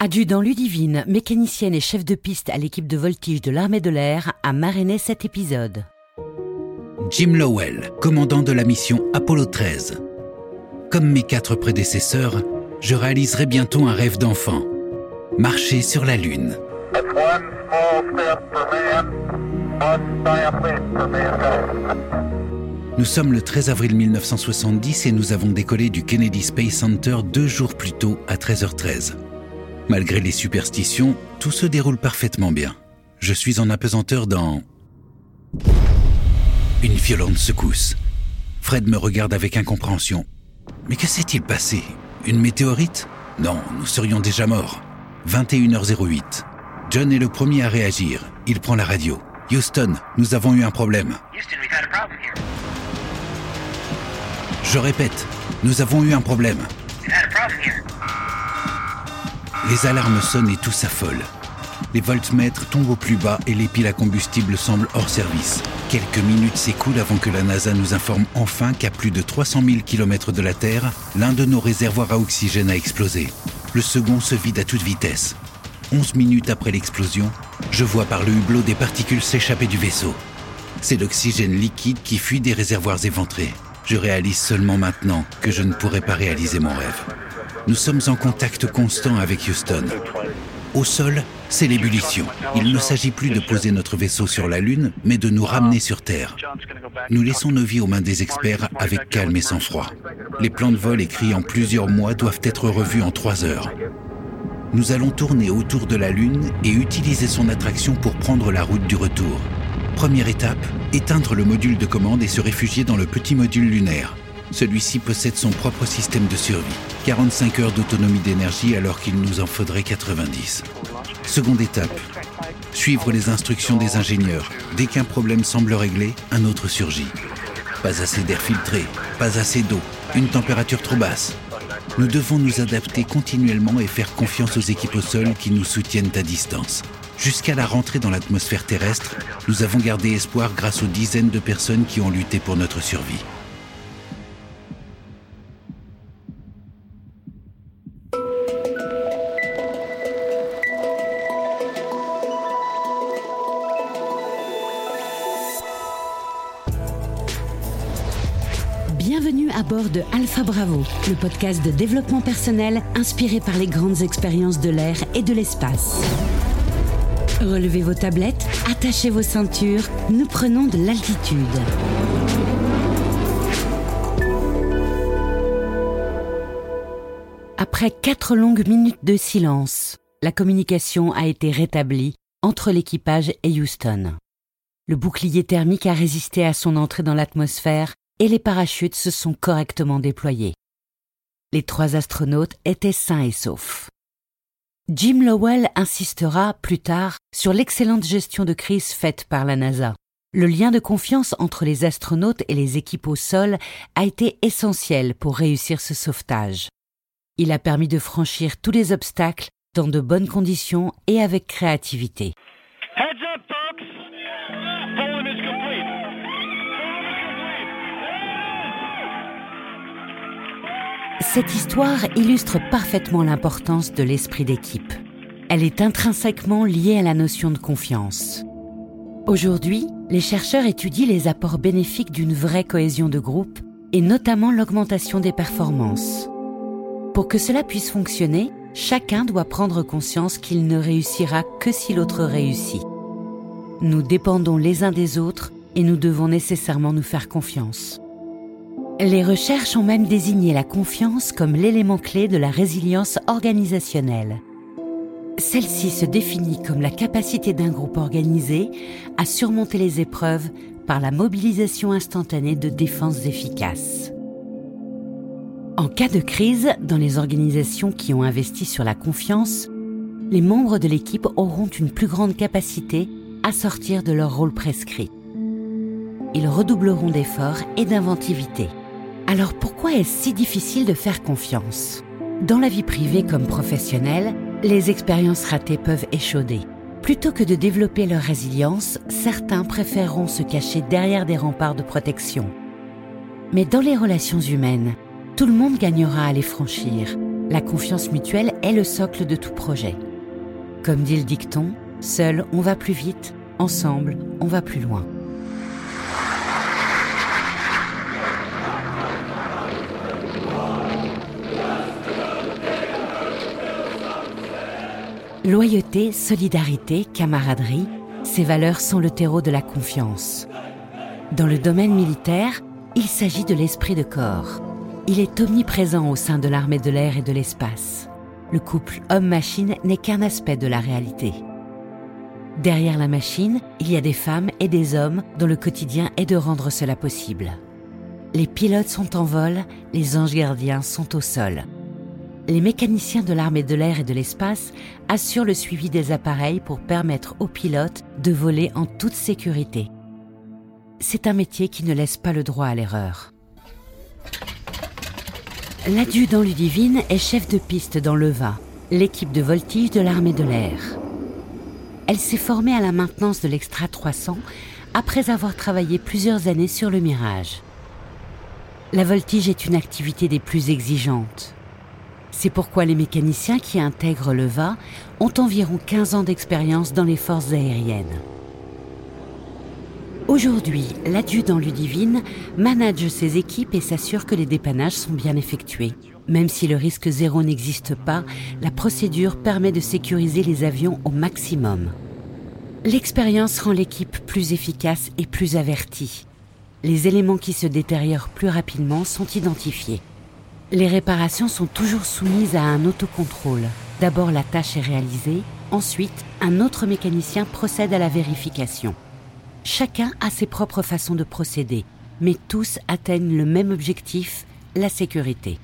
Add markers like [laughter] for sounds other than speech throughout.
Adjudant Ludivine, mécanicienne et chef de piste à l'équipe de voltige de l'armée de l'air, a marrainé cet épisode. Jim Lowell, commandant de la mission Apollo 13. Comme mes quatre prédécesseurs, je réaliserai bientôt un rêve d'enfant. Marcher sur la Lune. Nous sommes le 13 avril 1970 et nous avons décollé du Kennedy Space Center deux jours plus tôt à 13h13. Malgré les superstitions, tout se déroule parfaitement bien. Je suis en apesanteur dans... Une violente secousse. Fred me regarde avec incompréhension. Mais que s'est-il passé? Une météorite? Non, nous serions déjà morts. 21h08. John est le premier à réagir. Il prend la radio. Houston, nous avons eu un problème. Je répète, nous avons eu un problème. Les alarmes sonnent et tout s'affole. Les voltmètres tombent au plus bas et les piles à combustible semblent hors service. Quelques minutes s'écoulent avant que la NASA nous informe enfin qu'à plus de 300 000 km de la Terre, l'un de nos réservoirs à oxygène a explosé. Le second se vide à toute vitesse. 11 minutes après l'explosion, je vois par le hublot des particules s'échapper du vaisseau. C'est l'oxygène liquide qui fuit des réservoirs éventrés. Je réalise seulement maintenant que je ne pourrai pas réaliser mon rêve. Nous sommes en contact constant avec Houston. Au sol, c'est l'ébullition. Il ne s'agit plus de poser notre vaisseau sur la Lune, mais de nous ramener sur Terre. Nous laissons nos vies aux mains des experts avec calme et sang-froid. Les plans de vol écrits en plusieurs mois doivent être revus en trois heures. Nous allons tourner autour de la Lune et utiliser son attraction pour prendre la route du retour. Première étape, éteindre le module de commande et se réfugier dans le petit module lunaire. Celui-ci possède son propre système de survie. 45 heures d'autonomie d'énergie alors qu'il nous en faudrait 90. Seconde étape. Suivre les instructions des ingénieurs. Dès qu'un problème semble réglé, un autre surgit. Pas assez d'air filtré, pas assez d'eau, une température trop basse. Nous devons nous adapter continuellement et faire confiance aux équipes au sol qui nous soutiennent à distance. Jusqu'à la rentrée dans l'atmosphère terrestre, nous avons gardé espoir grâce aux dizaines de personnes qui ont lutté pour notre survie. À bord de Alpha Bravo, le podcast de développement personnel inspiré par les grandes expériences de l'air et de l'espace. Relevez vos tablettes, attachez vos ceintures, nous prenons de l'altitude. Après quatre longues minutes de silence, la communication a été rétablie entre l'équipage et Houston. Le bouclier thermique a résisté à son entrée dans l'atmosphère et les parachutes se sont correctement déployés. Les trois astronautes étaient sains et saufs. Jim Lowell insistera plus tard sur l'excellente gestion de crise faite par la NASA. Le lien de confiance entre les astronautes et les équipes au sol a été essentiel pour réussir ce sauvetage. Il a permis de franchir tous les obstacles dans de bonnes conditions et avec créativité. Cette histoire illustre parfaitement l'importance de l'esprit d'équipe. Elle est intrinsèquement liée à la notion de confiance. Aujourd'hui, les chercheurs étudient les apports bénéfiques d'une vraie cohésion de groupe et notamment l'augmentation des performances. Pour que cela puisse fonctionner, chacun doit prendre conscience qu'il ne réussira que si l'autre réussit. Nous dépendons les uns des autres et nous devons nécessairement nous faire confiance. Les recherches ont même désigné la confiance comme l'élément clé de la résilience organisationnelle. Celle-ci se définit comme la capacité d'un groupe organisé à surmonter les épreuves par la mobilisation instantanée de défenses efficaces. En cas de crise, dans les organisations qui ont investi sur la confiance, les membres de l'équipe auront une plus grande capacité à sortir de leur rôle prescrit. Ils redoubleront d'efforts et d'inventivité. Alors pourquoi est-ce si difficile de faire confiance? Dans la vie privée comme professionnelle, les expériences ratées peuvent échauder. Plutôt que de développer leur résilience, certains préféreront se cacher derrière des remparts de protection. Mais dans les relations humaines, tout le monde gagnera à les franchir. La confiance mutuelle est le socle de tout projet. Comme dit le dicton, seul on va plus vite, ensemble on va plus loin. Loyauté, solidarité, camaraderie, ces valeurs sont le terreau de la confiance. Dans le domaine militaire, il s'agit de l'esprit de corps. Il est omniprésent au sein de l'armée de l'air et de l'espace. Le couple homme-machine n'est qu'un aspect de la réalité. Derrière la machine, il y a des femmes et des hommes dont le quotidien est de rendre cela possible. Les pilotes sont en vol, les anges gardiens sont au sol les mécaniciens de l'armée de l'air et de l'espace assurent le suivi des appareils pour permettre aux pilotes de voler en toute sécurité. C'est un métier qui ne laisse pas le droit à l'erreur. L'adjudant Ludivine est chef de piste dans l'EVA, l'équipe de voltige de l'armée de l'air. Elle s'est formée à la maintenance de l'Extra 300 après avoir travaillé plusieurs années sur le Mirage. La voltige est une activité des plus exigeantes. C'est pourquoi les mécaniciens qui intègrent le VA ont environ 15 ans d'expérience dans les forces aériennes. Aujourd'hui, l'adjudant Ludivine manage ses équipes et s'assure que les dépannages sont bien effectués. Même si le risque zéro n'existe pas, la procédure permet de sécuriser les avions au maximum. L'expérience rend l'équipe plus efficace et plus avertie. Les éléments qui se détériorent plus rapidement sont identifiés. Les réparations sont toujours soumises à un autocontrôle. D'abord la tâche est réalisée, ensuite un autre mécanicien procède à la vérification. Chacun a ses propres façons de procéder, mais tous atteignent le même objectif, la sécurité.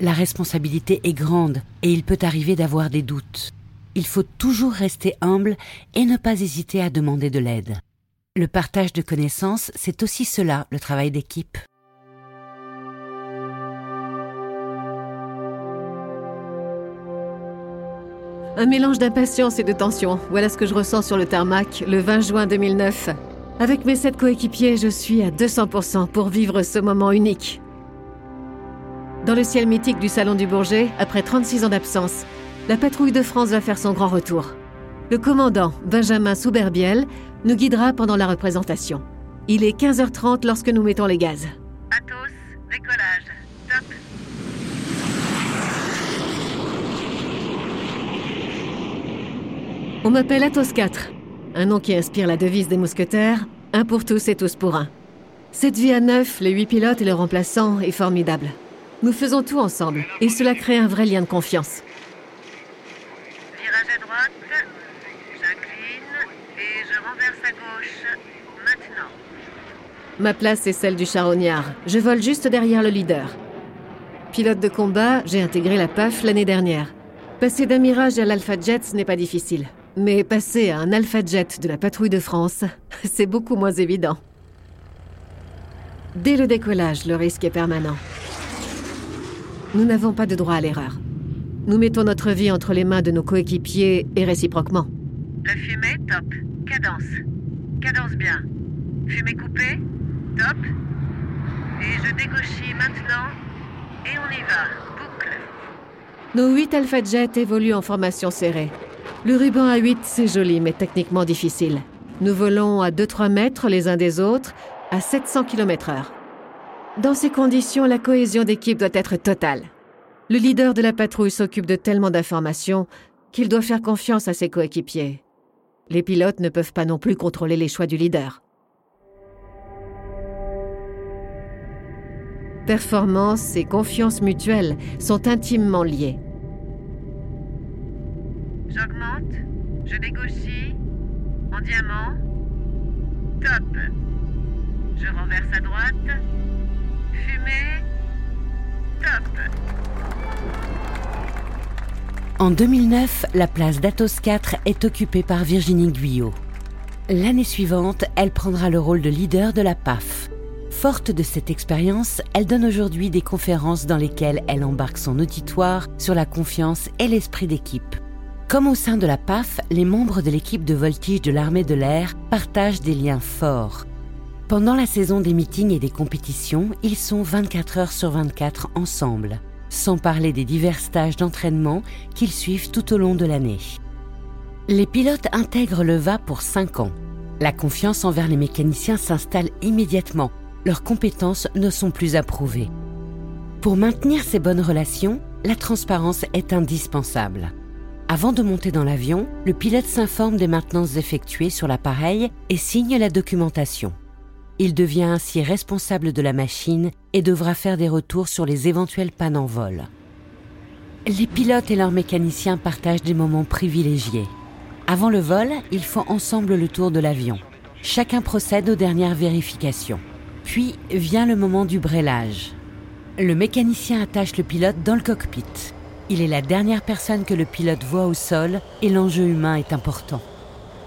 La responsabilité est grande et il peut arriver d'avoir des doutes. Il faut toujours rester humble et ne pas hésiter à demander de l'aide. Le partage de connaissances, c'est aussi cela, le travail d'équipe. Un mélange d'impatience et de tension. Voilà ce que je ressens sur le tarmac le 20 juin 2009. Avec mes sept coéquipiers, je suis à 200% pour vivre ce moment unique. Dans le ciel mythique du Salon du Bourget, après 36 ans d'absence, la patrouille de France va faire son grand retour. Le commandant, Benjamin Souberbiel, nous guidera pendant la représentation. Il est 15h30 lorsque nous mettons les gaz. Athos, décollage. Top. On m'appelle Athos 4, un nom qui inspire la devise des mousquetaires, un pour tous et tous pour un. Cette vie à neuf, les huit pilotes et le remplaçant est formidable. Nous faisons tout ensemble et cela crée un vrai lien de confiance. Virage à droite. J'incline et je renverse à gauche. Maintenant. Ma place est celle du charognard. Je vole juste derrière le leader. Pilote de combat, j'ai intégré la PAF l'année dernière. Passer d'un Mirage à l'Alpha Jet, ce n'est pas difficile. Mais passer à un Alpha Jet de la patrouille de France, [laughs] c'est beaucoup moins évident. Dès le décollage, le risque est permanent. Nous n'avons pas de droit à l'erreur. Nous mettons notre vie entre les mains de nos coéquipiers et réciproquement. La fumée, top. Cadence. Cadence bien. Fumée coupée, top. Et je dégauchis maintenant. Et on y va. Boucle. Nos 8 Alpha Jets évoluent en formation serrée. Le ruban à 8, c'est joli, mais techniquement difficile. Nous volons à 2-3 mètres les uns des autres, à 700 km/h. Dans ces conditions, la cohésion d'équipe doit être totale. Le leader de la patrouille s'occupe de tellement d'informations qu'il doit faire confiance à ses coéquipiers. Les pilotes ne peuvent pas non plus contrôler les choix du leader. Performance et confiance mutuelle sont intimement liées. J'augmente. Je négocier. En diamant. Top. Je renverse à droite. Fumée. Top. En 2009, la place d'Athos 4 est occupée par Virginie Guyot. L'année suivante, elle prendra le rôle de leader de la PAF. Forte de cette expérience, elle donne aujourd'hui des conférences dans lesquelles elle embarque son auditoire sur la confiance et l'esprit d'équipe. Comme au sein de la PAF, les membres de l'équipe de voltige de l'armée de l'air partagent des liens forts. Pendant la saison des meetings et des compétitions, ils sont 24 heures sur 24 ensemble. sans parler des divers stages d'entraînement qu'ils suivent tout au long de l'année. Les pilotes intègrent le VA pour 5 ans. La confiance envers les mécaniciens s'installe immédiatement. Leurs compétences ne sont plus approuvées. Pour maintenir ces bonnes relations, la transparence est indispensable. Avant de monter dans l'avion, le pilote s'informe des maintenances effectuées sur l'appareil et signe la documentation. Il devient ainsi responsable de la machine et devra faire des retours sur les éventuelles pannes en vol. Les pilotes et leurs mécaniciens partagent des moments privilégiés. Avant le vol, ils font ensemble le tour de l'avion. Chacun procède aux dernières vérifications. Puis vient le moment du brélage. Le mécanicien attache le pilote dans le cockpit. Il est la dernière personne que le pilote voit au sol et l'enjeu humain est important.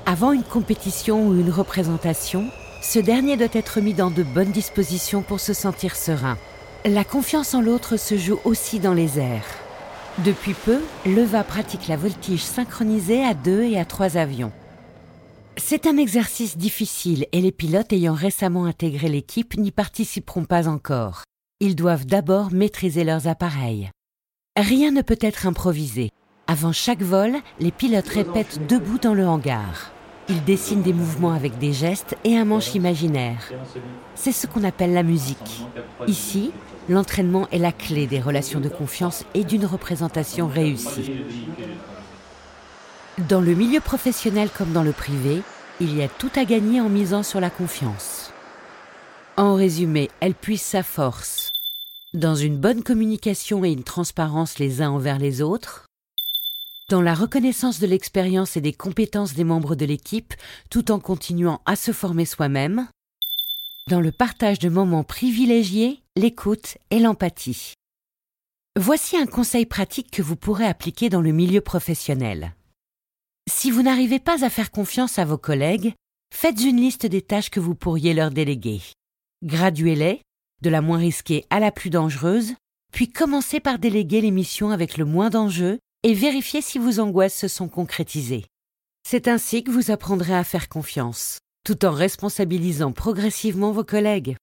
Avant une compétition ou une représentation, ce dernier doit être mis dans de bonnes dispositions pour se sentir serein. La confiance en l'autre se joue aussi dans les airs. Depuis peu, Leva pratique la voltige synchronisée à deux et à trois avions. C'est un exercice difficile et les pilotes ayant récemment intégré l'équipe n'y participeront pas encore. Ils doivent d'abord maîtriser leurs appareils. Rien ne peut être improvisé. Avant chaque vol, les pilotes répètent debout dans le hangar. Ils dessinent des mouvements avec des gestes et un manche imaginaire. C'est ce qu'on appelle la musique. Ici, l'entraînement est la clé des relations de confiance et d'une représentation réussie. Dans le milieu professionnel comme dans le privé, il y a tout à gagner en misant sur la confiance. En résumé, elle puise sa force dans une bonne communication et une transparence les uns envers les autres, dans la reconnaissance de l'expérience et des compétences des membres de l'équipe tout en continuant à se former soi-même, dans le partage de moments privilégiés, l'écoute et l'empathie. Voici un conseil pratique que vous pourrez appliquer dans le milieu professionnel. Si vous n'arrivez pas à faire confiance à vos collègues, faites une liste des tâches que vous pourriez leur déléguer. Graduez-les, de la moins risquée à la plus dangereuse, puis commencez par déléguer les missions avec le moins d'enjeux et vérifiez si vos angoisses se sont concrétisées. C'est ainsi que vous apprendrez à faire confiance, tout en responsabilisant progressivement vos collègues.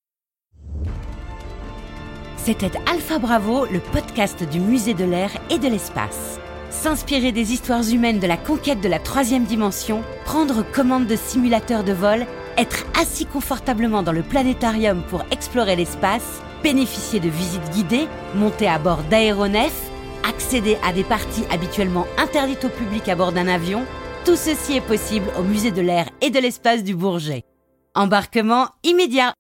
C'était Alpha Bravo, le podcast du Musée de l'air et de l'espace. S'inspirer des histoires humaines de la conquête de la troisième dimension, prendre commande de simulateurs de vol, être assis confortablement dans le planétarium pour explorer l'espace, bénéficier de visites guidées, monter à bord d'aéronefs, accéder à des parties habituellement interdites au public à bord d'un avion, tout ceci est possible au musée de l'air et de l'espace du Bourget. Embarquement immédiat